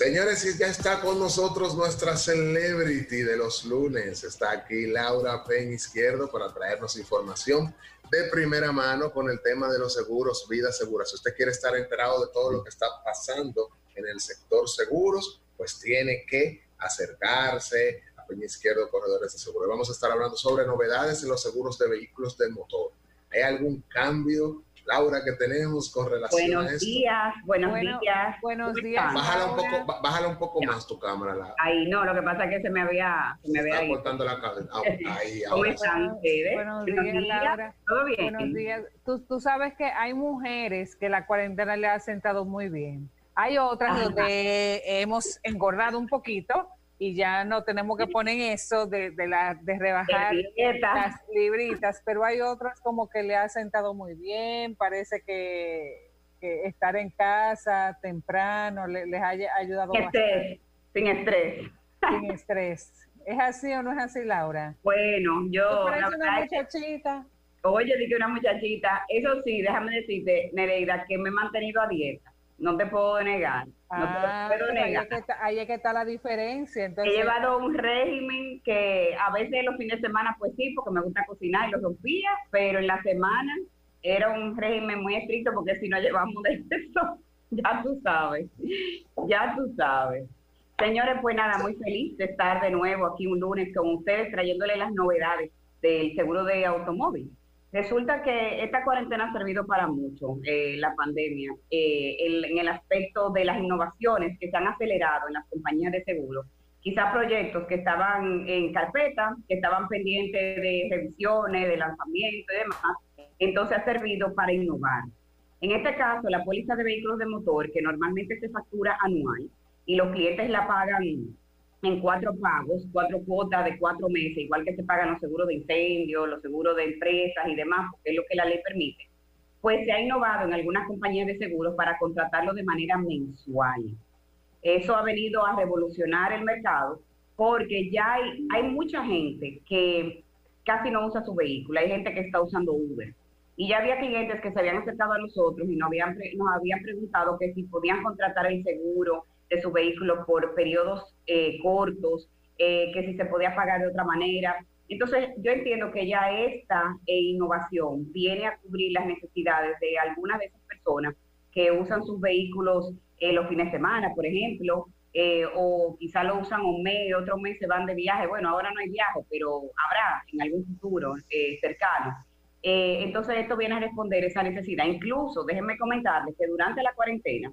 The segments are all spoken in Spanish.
Señores, ya está con nosotros nuestra celebrity de los lunes. Está aquí Laura Pen Izquierdo para traernos información de primera mano con el tema de los seguros, vida segura. Si usted quiere estar enterado de todo lo que está pasando en el sector seguros, pues tiene que acercarse a Peña Izquierdo Corredores de Seguro. Vamos a estar hablando sobre novedades en los seguros de vehículos de motor. ¿Hay algún cambio Laura, que tenemos con relación buenos a esto. Días, buenos días, buenos días. Bájala un poco, bájala un poco más tu cámara. Laura. Ahí no, lo que pasa es que se me había, se me había cortando la cabeza. Ah, ahí, ¿Cómo están ustedes? Buenos días, Laura. ¿Todo bien? Buenos días. Tú, tú sabes que hay mujeres que la cuarentena le ha sentado muy bien. Hay otras Ajá. donde hemos engordado un poquito y ya no tenemos que poner eso de, de, la, de rebajar las libritas, pero hay otras como que le ha sentado muy bien, parece que, que estar en casa temprano le- les haya ayudado Sin estrés, sin estrés. sin estrés. ¿Es así o no es así, Laura? Bueno, ¿Tú yo, la una muchachita? oye, dije una muchachita, eso sí, déjame decirte, Nereida, que me he mantenido a dieta. No te puedo negar, no Ah, te lo puedo ahí, negar. es que está, ahí es que está la diferencia. He llevado un régimen que a veces los fines de semana, pues sí, porque me gusta cocinar y lo rompía, pero en la semana era un régimen muy estricto porque si no llevamos de eso, ya tú sabes, ya tú sabes. Señores, pues nada, muy feliz de estar de nuevo aquí un lunes con ustedes trayéndole las novedades del seguro de automóvil. Resulta que esta cuarentena ha servido para mucho, eh, la pandemia, eh, en el aspecto de las innovaciones que se han acelerado en las compañías de seguros. Quizás proyectos que estaban en carpeta, que estaban pendientes de revisiones, de lanzamiento y demás, entonces ha servido para innovar. En este caso, la póliza de vehículos de motor, que normalmente se factura anual y los clientes la pagan en cuatro pagos, cuatro cuotas de cuatro meses, igual que se pagan los seguros de incendio, los seguros de empresas y demás, porque es lo que la ley permite, pues se ha innovado en algunas compañías de seguros para contratarlo de manera mensual. Eso ha venido a revolucionar el mercado porque ya hay, hay mucha gente que casi no usa su vehículo, hay gente que está usando Uber. Y ya había clientes que se habían acercado a nosotros y nos habían, nos habían preguntado que si podían contratar el seguro de su vehículo por periodos eh, cortos, eh, que si se podía pagar de otra manera. Entonces, yo entiendo que ya esta eh, innovación viene a cubrir las necesidades de algunas de esas personas que usan sus vehículos eh, los fines de semana, por ejemplo, o quizá lo usan un mes, otro mes se van de viaje. Bueno, ahora no hay viaje, pero habrá en algún futuro eh, cercano. Entonces, esto viene a responder esa necesidad. Incluso, déjenme comentarles que durante la cuarentena,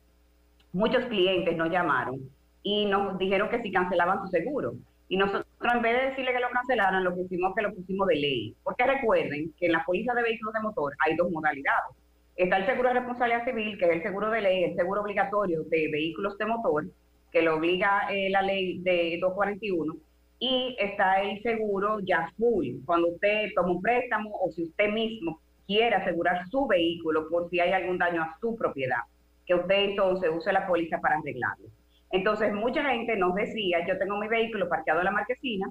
muchos clientes nos llamaron y nos dijeron que si cancelaban su seguro. Y nosotros, en vez de decirle que lo cancelaran, lo que hicimos que lo pusimos de ley. Porque recuerden que en la póliza de vehículos de motor hay dos modalidades. Está el seguro de responsabilidad civil, que es el seguro de ley, el seguro obligatorio de vehículos de motor, que lo obliga eh, la ley de 241, y está el seguro ya full, cuando usted toma un préstamo o si usted mismo quiere asegurar su vehículo por si hay algún daño a su propiedad, que usted entonces use la póliza para arreglarlo. Entonces, mucha gente nos decía, yo tengo mi vehículo parqueado en la marquesina,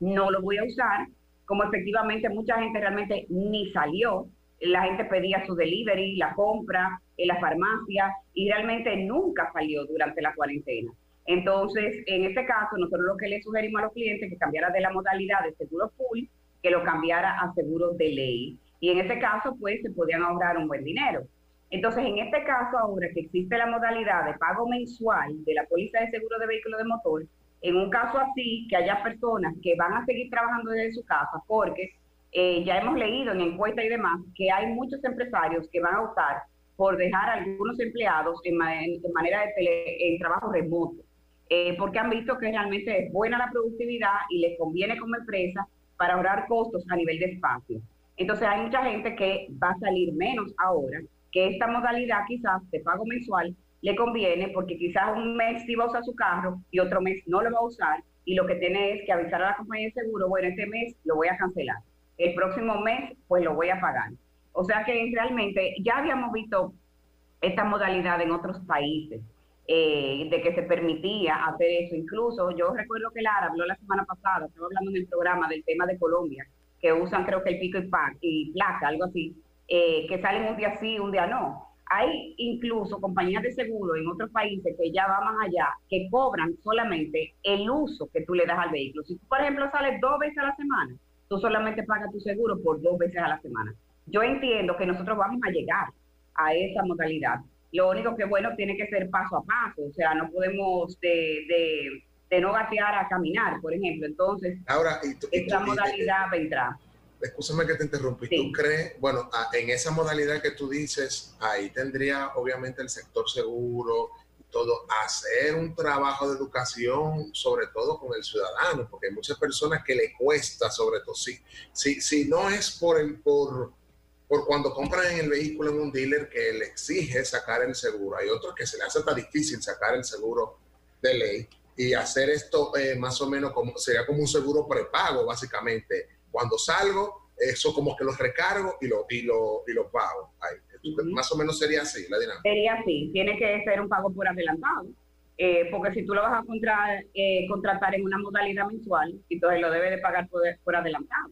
no lo voy a usar, como efectivamente mucha gente realmente ni salió, la gente pedía su delivery, la compra en la farmacia y realmente nunca salió durante la cuarentena. Entonces, en este caso, nosotros lo que le sugerimos a los clientes que cambiara de la modalidad de seguro full, que lo cambiara a seguro de ley. Y en ese caso, pues, se podían ahorrar un buen dinero. Entonces, en este caso, ahora que existe la modalidad de pago mensual de la póliza de seguro de vehículo de motor, en un caso así, que haya personas que van a seguir trabajando desde su casa, porque eh, ya hemos leído en encuestas y demás que hay muchos empresarios que van a optar por dejar a algunos empleados en, en manera de tele- en trabajo remoto, eh, porque han visto que realmente es buena la productividad y les conviene como empresa para ahorrar costos a nivel de espacio. Entonces hay mucha gente que va a salir menos ahora, que esta modalidad quizás de pago mensual le conviene porque quizás un mes sí va a usar su carro y otro mes no lo va a usar y lo que tiene es que avisar a la compañía de seguro, bueno, este mes lo voy a cancelar, el próximo mes pues lo voy a pagar. O sea que realmente ya habíamos visto esta modalidad en otros países, eh, de que se permitía hacer eso. Incluso yo recuerdo que Lara habló la semana pasada, estaba hablando en el programa del tema de Colombia, que usan creo que el pico y, pa- y placa, algo así, eh, que salen un día sí, un día no. hay incluso compañías de seguro en otros países que ya va más allá, que cobran solamente el uso que tú le das al vehículo. Si tú, por ejemplo, sales dos veces a la semana, tú solamente pagas tu seguro por dos veces a la semana. Yo entiendo que nosotros vamos a llegar a esa modalidad. Lo único que, bueno, tiene que ser paso a paso, o sea, no podemos de, de, no gatear a caminar, por ejemplo. Entonces, Ahora, esta modalidad vendrá escúchame que te interrumpí, ¿tú crees, bueno, en esa modalidad que tú dices, ahí tendría obviamente el sector seguro y todo, hacer un trabajo de educación, sobre todo con el ciudadano, porque hay muchas personas que le cuesta, sobre todo, si, si, si no es por, el, por, por cuando compran el vehículo en un dealer que le exige sacar el seguro, hay otros que se le hace tan difícil sacar el seguro de ley y hacer esto eh, más o menos como sería como un seguro prepago, básicamente cuando salgo, eso como que los recargo y lo, y lo, y lo pago. Más o menos sería así la dinámica. Sería así, tiene que ser un pago por adelantado. Eh, porque si tú lo vas a eh, contratar en una modalidad mensual, entonces lo debes de pagar por, por adelantado.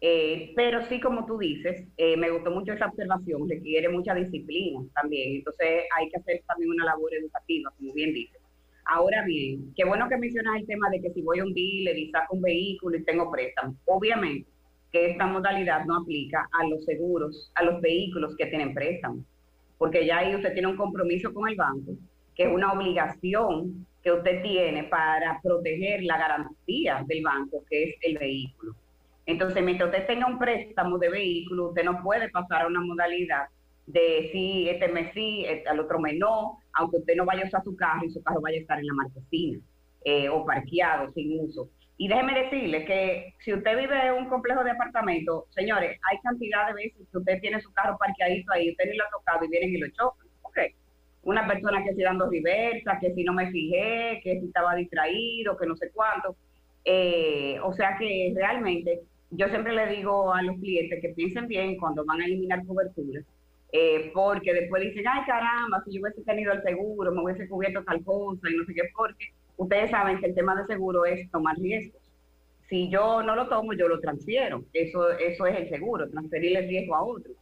Eh, pero sí, como tú dices, me gustó mucho esa observación, requiere mucha disciplina también, entonces hay que hacer también una labor educativa, como bien dices. Ahora bien, qué bueno que mencionas el tema de que si voy a un dealer y saco un vehículo y tengo préstamo. Obviamente que esta modalidad no aplica a los seguros, a los vehículos que tienen préstamo, porque ya ahí usted tiene un compromiso con el banco, que es una obligación que usted tiene para proteger la garantía del banco, que es el vehículo. Entonces, mientras usted tenga un préstamo de vehículo, usted no puede pasar a una modalidad de si este mes sí, este, al otro mes no, aunque usted no vaya a usar su carro y su carro vaya a estar en la marquesina eh, o parqueado sin uso. Y déjeme decirle que si usted vive en un complejo de apartamentos, señores, hay cantidad de veces que usted tiene su carro parqueadito ahí, usted ni lo ha tocado y vienen y lo chocan. Ok. Una persona que si dando reversa, que si no me fijé, que si estaba distraído, que no sé cuánto. Eh, o sea que realmente yo siempre le digo a los clientes que piensen bien cuando van a eliminar cobertura eh, porque después dicen, ay caramba, si yo hubiese tenido el seguro, me hubiese cubierto tal cosa y no sé qué, porque ustedes saben que el tema de seguro es tomar riesgos. Si yo no lo tomo, yo lo transfiero. Eso, eso es el seguro, transferir el riesgo a otro.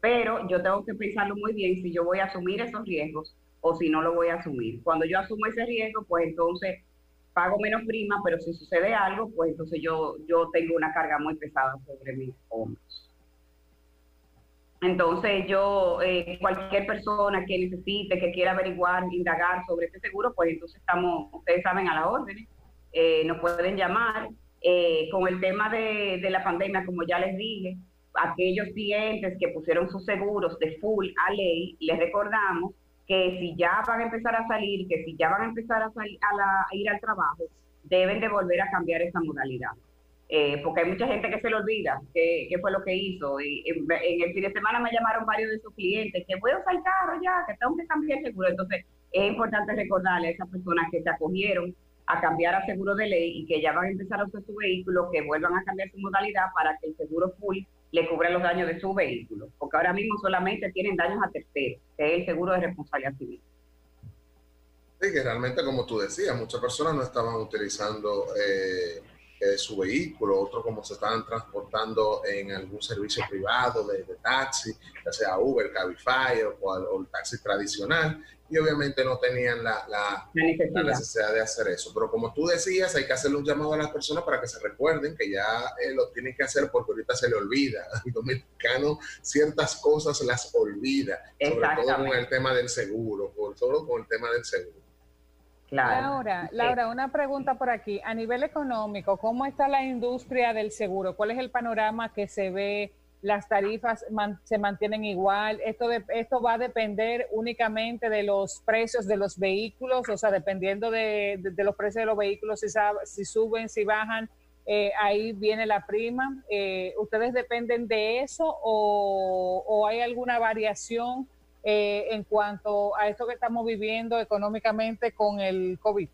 Pero yo tengo que pensarlo muy bien si yo voy a asumir esos riesgos o si no lo voy a asumir. Cuando yo asumo ese riesgo, pues entonces pago menos prima, pero si sucede algo, pues entonces yo, yo tengo una carga muy pesada sobre mis hombros. Entonces yo, eh, cualquier persona que necesite, que quiera averiguar, indagar sobre este seguro, pues entonces estamos, ustedes saben, a la orden, eh, nos pueden llamar. Eh, con el tema de, la pandemia, como ya les dije, aquellos clientes que pusieron sus seguros de full a ley, les recordamos que si ya van a empezar a salir, que si ya van a empezar a, salir a ir al trabajo, deben de volver a cambiar esa modalidad. Eh, porque hay mucha gente que se le olvida qué, fue lo que hizo. Y en, el fin de semana me llamaron varios de sus clientes que voy a usar el carro ya, que tengo que cambiar el seguro. Entonces es importante recordarle a esas personas que se acogieron a cambiar a seguro de ley y que ya van a empezar a usar su vehículo, que vuelvan a cambiar su modalidad para que el seguro full le cubra los daños de su vehículo. Porque ahora mismo solamente tienen daños a terceros, que es el seguro de responsabilidad civil. Sí, que realmente, como tú decías, muchas personas no estaban utilizando... Eh eh, su vehículo, otros como se estaban transportando en algún servicio privado de, taxi, ya sea Uber, Cabify o, el taxi tradicional, y obviamente no tenían la, la, necesidad. de hacer eso. Pero como tú decías, hay que hacerle un llamado a las personas para que se recuerden que ya eh, lo tienen que hacer porque ahorita se le olvida. El dominicano ciertas cosas las olvida, sobre todo con el tema del seguro, por todo con el tema del seguro. Laura, Laura, una pregunta por aquí. A nivel económico, ¿cómo está la industria del seguro? ¿Cuál es el panorama que se ve? ¿Las tarifas se mantienen igual? ¿Esto, de, ¿Esto va a depender únicamente de los precios de los vehículos? O sea, dependiendo de, los precios de los vehículos, si, si suben, si bajan, eh, ahí viene la prima. Eh, ¿Ustedes dependen de eso o, o hay alguna variación? Eh, en cuanto a esto que estamos viviendo económicamente con el COVID?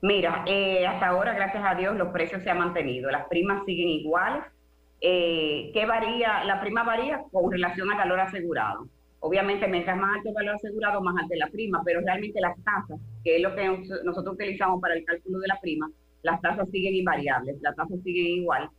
Mira, eh, hasta ahora, gracias a Dios, los precios se han mantenido, las primas siguen iguales. Eh, ¿Qué varía? La prima varía con relación al valor asegurado. Obviamente, mientras más alto el valor asegurado, más alta la prima, pero realmente las tasas, que es lo que nosotros utilizamos para el cálculo de la prima, las tasas siguen invariables, las tasas siguen igual.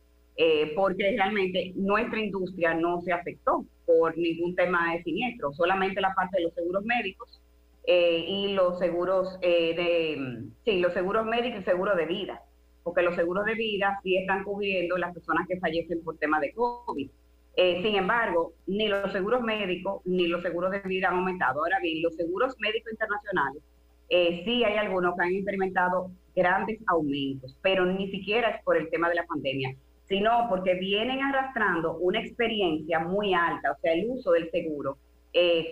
Eh, porque realmente nuestra industria no se afectó por ningún tema de siniestro, solamente la parte de los seguros médicos eh, y los seguros eh, sí, los seguros médicos y seguros de vida, porque los seguros de vida sí están cubriendo las personas que fallecen por tema de COVID. Eh, sin embargo, ni los seguros médicos ni los seguros de vida han aumentado. Ahora bien, los seguros médicos internacionales, sí hay algunos que han experimentado grandes aumentos, pero ni siquiera es por el tema de la pandemia, sino porque vienen arrastrando una experiencia muy alta, o sea, el uso del seguro.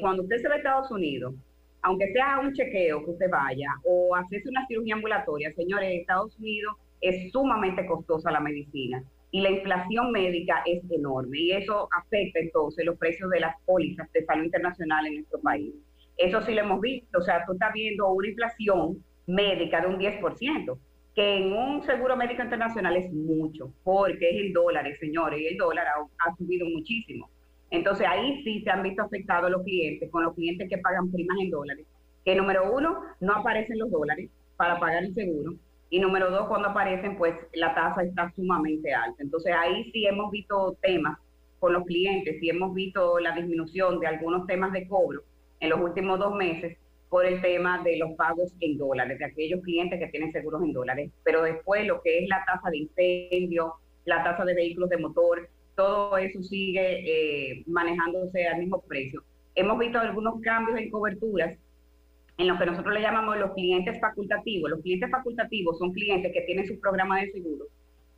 cuando usted se va a Estados Unidos, aunque sea un chequeo que usted vaya o hacerse una cirugía ambulatoria, señores, en Estados Unidos es sumamente costosa la medicina y la inflación médica es enorme y eso afecta entonces los precios de las pólizas de salud internacional en nuestro país. Eso sí lo hemos visto, o sea, tú estás viendo una inflación médica de un 10%, que en un seguro médico internacional es mucho, porque es el dólar, señores, y el dólar ha subido muchísimo. Entonces ahí sí se han visto afectados los clientes, con los clientes que pagan primas en dólares, que número uno, no aparecen los dólares para pagar el seguro, y número dos, cuando aparecen, pues la tasa está sumamente alta. Entonces ahí sí hemos visto temas con los clientes, sí hemos visto la disminución de algunos temas de cobro en los últimos dos meses por el tema de los pagos en dólares, de aquellos clientes que tienen seguros en dólares. Pero después lo que es la tasa de incendio, la tasa de vehículos de motor, todo eso sigue eh, manejándose al mismo precio. Hemos visto algunos cambios en coberturas en lo que nosotros le llamamos los clientes facultativos. Los clientes facultativos son clientes que tienen su programa de seguro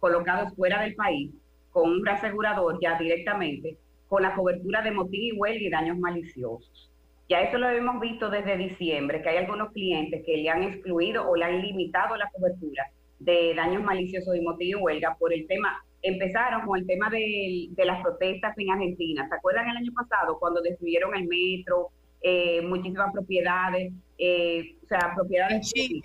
colocados fuera del país con un asegurador ya directamente con la cobertura de motín y huelga y daños maliciosos. Ya eso lo hemos visto desde diciembre, que hay algunos clientes que le han excluido o le han limitado la cobertura de daños maliciosos y motín y huelga por el tema empezaron con el tema de, las protestas en Argentina. ¿Se acuerdan el año pasado cuando destruyeron el metro, eh, muchísimas propiedades, eh, o sea, propiedades en Chile,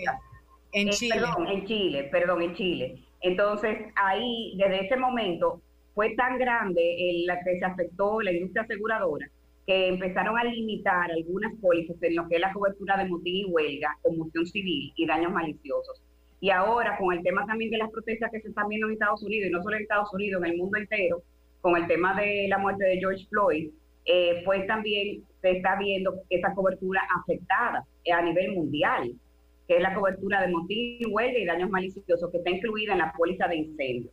en eh, Chile. Perdón, en Chile, perdón, en Chile. Entonces, ahí, desde ese momento, fue tan grande la que se afectó la industria aseguradora que empezaron a limitar algunas pólizas en lo que es la cobertura de motín y huelga, conmoción civil y daños maliciosos. Y ahora con el tema también de las protestas que se están viendo en Estados Unidos, y no solo en Estados Unidos, en el mundo entero, con el tema de la muerte de George Floyd, eh, pues también se está viendo esa cobertura afectada a nivel mundial, que es la cobertura de motín, huelga y daños maliciosos, que está incluida en la póliza de incendio.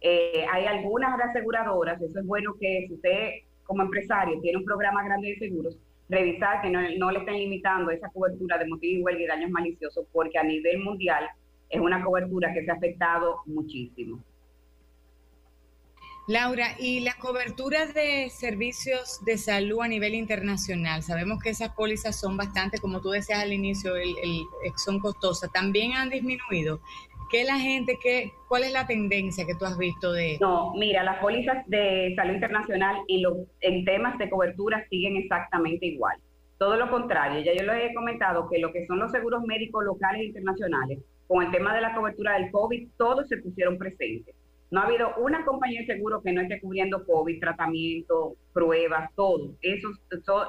Eh, hay algunas aseguradoras, eso es bueno que si usted como empresario tiene un programa grande de seguros, revisar que no, no le estén limitando esa cobertura de motín, huelga y daños maliciosos, porque a nivel mundial es una cobertura que se ha afectado muchísimo. Laura, y la cobertura de servicios de salud a nivel internacional, sabemos que esas pólizas son bastante, como tú decías al inicio, el, son costosas, también han disminuido. ¿Qué la gente, qué, cuál es la tendencia que tú has visto de No, mira, las pólizas de salud internacional y los, en temas de cobertura siguen exactamente igual. Todo lo contrario, ya yo les he comentado que lo que son los seguros médicos locales e internacionales con el tema de la cobertura del COVID, todos se pusieron presentes. No ha habido una compañía de seguro que no esté cubriendo COVID, tratamiento, pruebas, todo. Eso,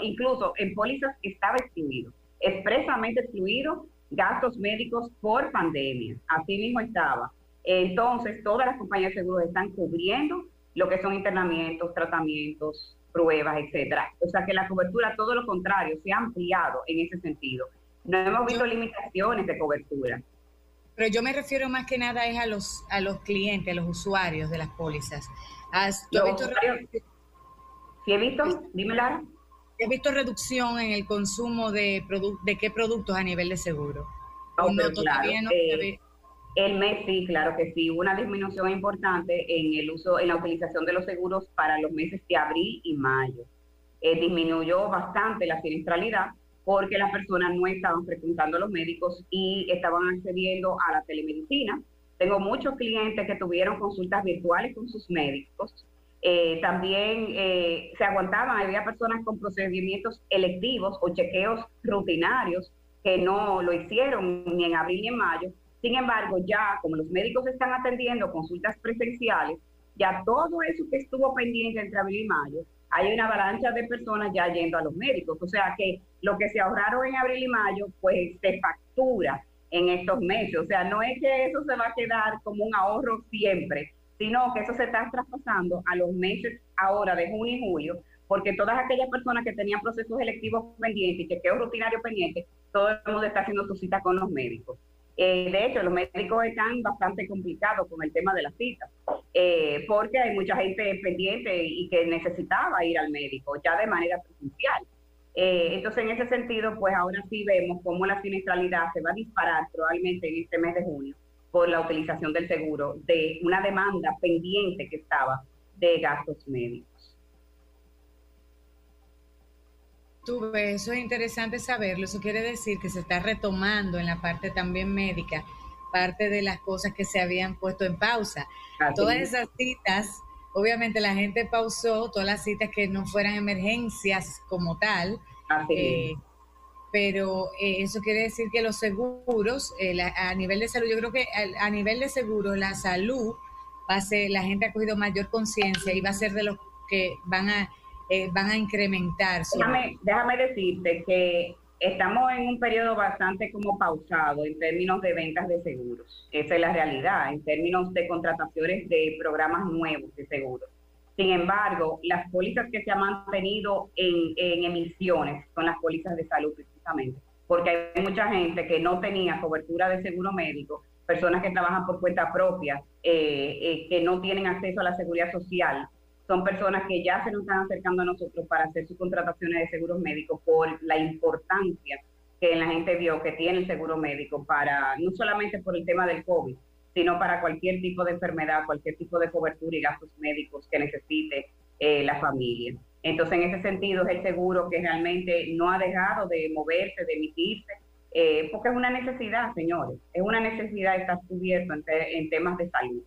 incluso en pólizas estaba excluido, expresamente excluido gastos médicos por pandemia. Así mismo estaba. Entonces, todas las compañías de seguros están cubriendo lo que son internamientos, tratamientos, pruebas, etcétera. O sea que la cobertura, todo lo contrario, se ha ampliado en ese sentido. No hemos visto limitaciones de cobertura. Pero yo me refiero más que nada es a los, a los clientes, a los usuarios de las pólizas. ¿Has, visto ¿Sí he visto? Dime, Lara. ¿He visto reducción en el consumo de, de qué productos a nivel de seguro? No, todavía no eh, el mes sí, claro que sí, hubo una disminución importante en el uso, en la utilización de los seguros para los meses de abril y mayo. Eh, disminuyó bastante la siniestralidad, porque las personas no estaban frecuentando a los médicos y estaban accediendo a la telemedicina. Tengo muchos clientes que tuvieron consultas virtuales con sus médicos. Eh, también eh, se aguantaban, había personas con procedimientos electivos o chequeos rutinarios que no lo hicieron ni en abril ni en mayo. Sin embargo, ya como los médicos están atendiendo consultas presenciales, ya todo eso que estuvo pendiente entre abril y mayo hay una avalancha de personas ya yendo a los médicos. O sea que lo que se ahorraron en abril y mayo, pues se factura en estos meses. O sea, no es que eso se va a quedar como un ahorro siempre, sino que eso se está traspasando a los meses ahora de junio y julio, porque todas aquellas personas que tenían procesos electivos pendientes y que quedó rutinario pendiente, todo el mundo está haciendo su cita con los médicos. Eh, de hecho, los médicos están bastante complicados con el tema de las citas, eh, porque hay mucha gente pendiente y que necesitaba ir al médico ya de manera presencial. Eh, entonces, en ese sentido, pues ahora sí vemos cómo la siniestralidad se va a disparar probablemente en este mes de junio por la utilización del seguro de una demanda pendiente que estaba de gastos médicos. Tuve, eso es interesante saberlo. Eso quiere decir que se está retomando en la parte también médica parte de las cosas que se habían puesto en pausa. Todas esas citas, obviamente la gente pausó todas las citas que no fueran emergencias como tal. Eh, pero eh, eso quiere decir que los seguros, eh, a nivel de salud, yo creo que a, nivel de seguros, la salud va a ser, la gente ha cogido mayor conciencia y va a ser de los que van a eh, van a incrementar. Déjame, déjame decirte que estamos en un periodo bastante como pausado en términos de ventas de seguros. Esa es la realidad, en términos de contrataciones de programas nuevos de seguros. Sin embargo, las pólizas que se han mantenido en, en emisiones son las pólizas de salud precisamente, porque hay mucha gente que no tenía cobertura de seguro médico, personas que trabajan por cuenta propia, eh, eh, que no tienen acceso a la seguridad social son personas que ya se nos están acercando a nosotros para hacer sus contrataciones de seguros médicos por la importancia que la gente vio que tiene el seguro médico para, no solamente por el tema del COVID, sino para cualquier tipo de enfermedad, cualquier tipo de cobertura y gastos médicos que necesite eh, la familia. Entonces, en ese sentido, es el seguro que realmente no ha dejado de moverse, de emitirse, eh, porque es una necesidad, señores, es una necesidad estar cubierto en, en temas de salud.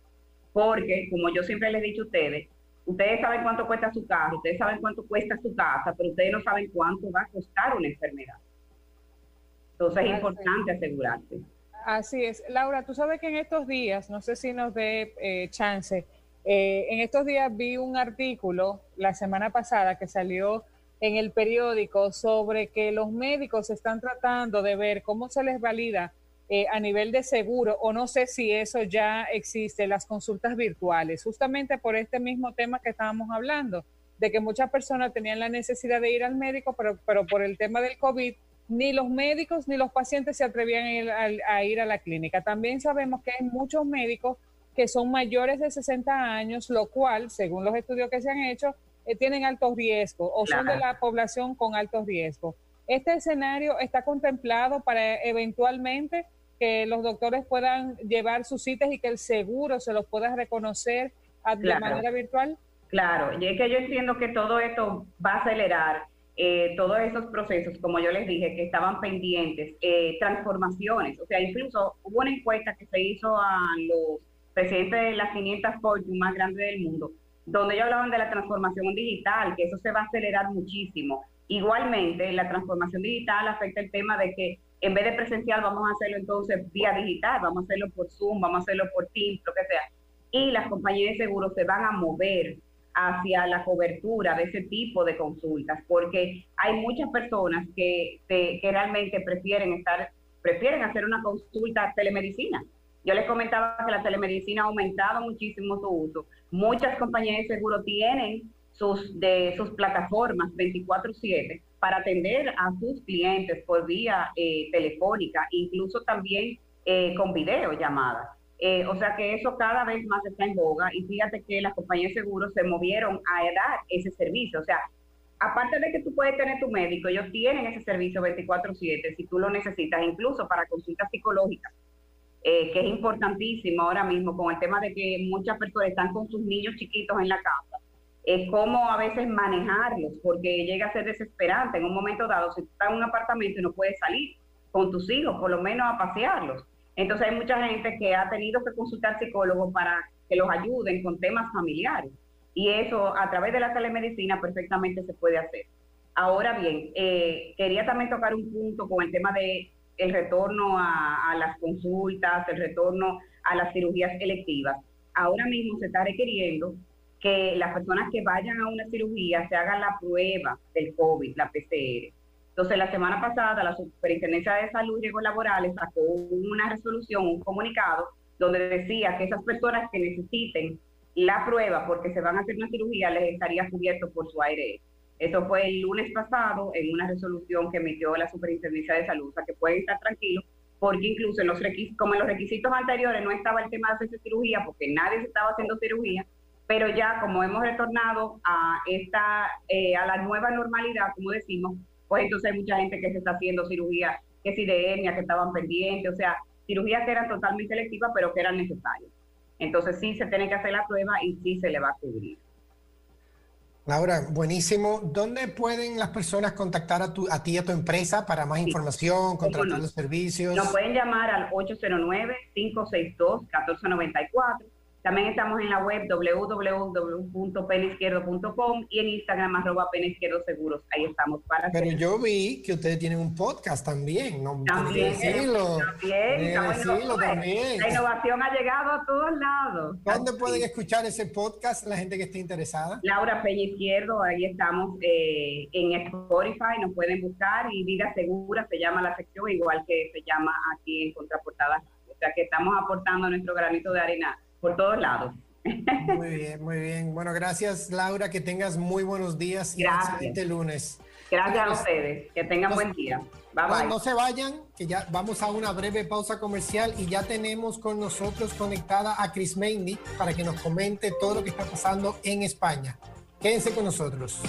Porque, como yo siempre les he dicho a ustedes, Ustedes saben cuánto cuesta su carro, ustedes saben cuánto cuesta su casa, pero ustedes no saben cuánto va a costar una enfermedad. Entonces es importante asegurarse. Así es. Laura, tú sabes que en estos días, no sé si nos dé eh, chance, eh, en estos días vi un artículo la semana pasada que salió en el periódico sobre que los médicos están tratando de ver cómo se les valida eh, a nivel de seguro, o no sé si eso ya existe, las consultas virtuales, justamente por este mismo tema que estábamos hablando, de que muchas personas tenían la necesidad de ir al médico, pero, pero por el tema del COVID, ni los médicos ni los pacientes se atrevían a ir a, la clínica. También sabemos que hay muchos médicos que son mayores de 60 años, lo cual, según los estudios que se han hecho, eh, tienen alto riesgo o son de la población con alto riesgo. Este escenario está contemplado para eventualmente que los doctores puedan llevar sus citas y que el seguro se los pueda reconocer de manera virtual? Claro, y es que yo entiendo que todo esto va a acelerar eh, todos esos procesos, como yo les dije, que estaban pendientes, eh, transformaciones. O sea, incluso hubo una encuesta que se hizo a los presidentes de las 500 Fortune más grandes del mundo, donde ellos hablaban de la transformación digital, que eso se va a acelerar muchísimo. Igualmente, la transformación digital afecta el tema de que en vez de presencial vamos a hacerlo entonces vía digital, vamos a hacerlo por Zoom, vamos a hacerlo por Teams, lo que sea. Y las compañías de seguros se van a mover hacia la cobertura de ese tipo de consultas, porque hay muchas personas que, que realmente prefieren estar, prefieren hacer una consulta telemedicina. Yo les comentaba que la telemedicina ha aumentado muchísimo su uso. Muchas compañías de seguro tienen sus, de sus plataformas 24/7 para atender a sus clientes por vía eh, telefónica, incluso también eh, con videollamadas. Eh, o sea que eso cada vez más está en boga y fíjate que las compañías de seguros se movieron a dar ese servicio. O sea, aparte de que tú puedes tener tu médico, ellos tienen ese servicio 24/7 si tú lo necesitas, incluso para consultas psicológicas, que es importantísimo ahora mismo con el tema de que muchas personas están con sus niños chiquitos en la casa es cómo a veces manejarlos, porque llega a ser desesperante en un momento dado, si tú estás en un apartamento y no puedes salir con tus hijos, por lo menos a pasearlos. Entonces hay mucha gente que ha tenido que consultar psicólogos para que los ayuden con temas familiares. Y eso a través de la telemedicina perfectamente se puede hacer. Ahora bien, eh, quería también tocar un punto con el tema de el retorno a, las consultas, el retorno a las cirugías electivas. Ahora mismo se está requiriendo que las personas que vayan a una cirugía se hagan la prueba del COVID, la PCR. Entonces, la semana pasada, la Superintendencia de Salud y Riesgos Laborales sacó una resolución, un comunicado, donde decía que esas personas que necesiten la prueba, porque se van a hacer una cirugía, les estaría cubierto por su ARS. Eso fue el lunes pasado en una resolución que emitió la Superintendencia de Salud, o sea que pueden estar tranquilos, porque incluso en los requisitos, como en los requisitos anteriores no estaba el tema de hacerse cirugía, porque nadie se estaba haciendo cirugía, pero ya como hemos retornado a esta, eh, a la nueva normalidad, como decimos, pues entonces hay mucha gente que se está haciendo cirugía, que si de hernia, que estaban pendientes, o sea, cirugías que eran totalmente electivas, pero que eran necesarias. Entonces sí se tiene que hacer la prueba y sí se le va a cubrir. Laura, buenísimo. ¿Dónde pueden las personas contactar a, tu, a ti y a tu empresa para más información, contratar los servicios? Nos pueden llamar al 809-562-1494 también estamos en la web www.penizquierdo.com y en Instagram arroba seguros. Ahí estamos para Pero yo vi que ustedes tienen un podcast también, ¿no? También, decirlo. También, también. La innovación ha llegado a todos lados. ¿Dónde pueden escuchar ese podcast la gente que esté interesada? Laura Peña Izquierdo, ahí estamos eh, en Spotify, nos pueden buscar y Vida Segura se llama la sección, igual que se llama aquí en Contraportada. O sea que estamos aportando nuestro granito de arena por todos lados. Muy bien, muy bien. Bueno, gracias Laura, que tengas muy buenos días y gracias. excelente lunes. Gracias a ustedes, que tengan buen día. Bye, bye. No se vayan, que ya vamos a una breve pausa comercial y ya tenemos con nosotros conectada a Chris Maindy para que nos comente todo lo que está pasando en España. Quédense con nosotros.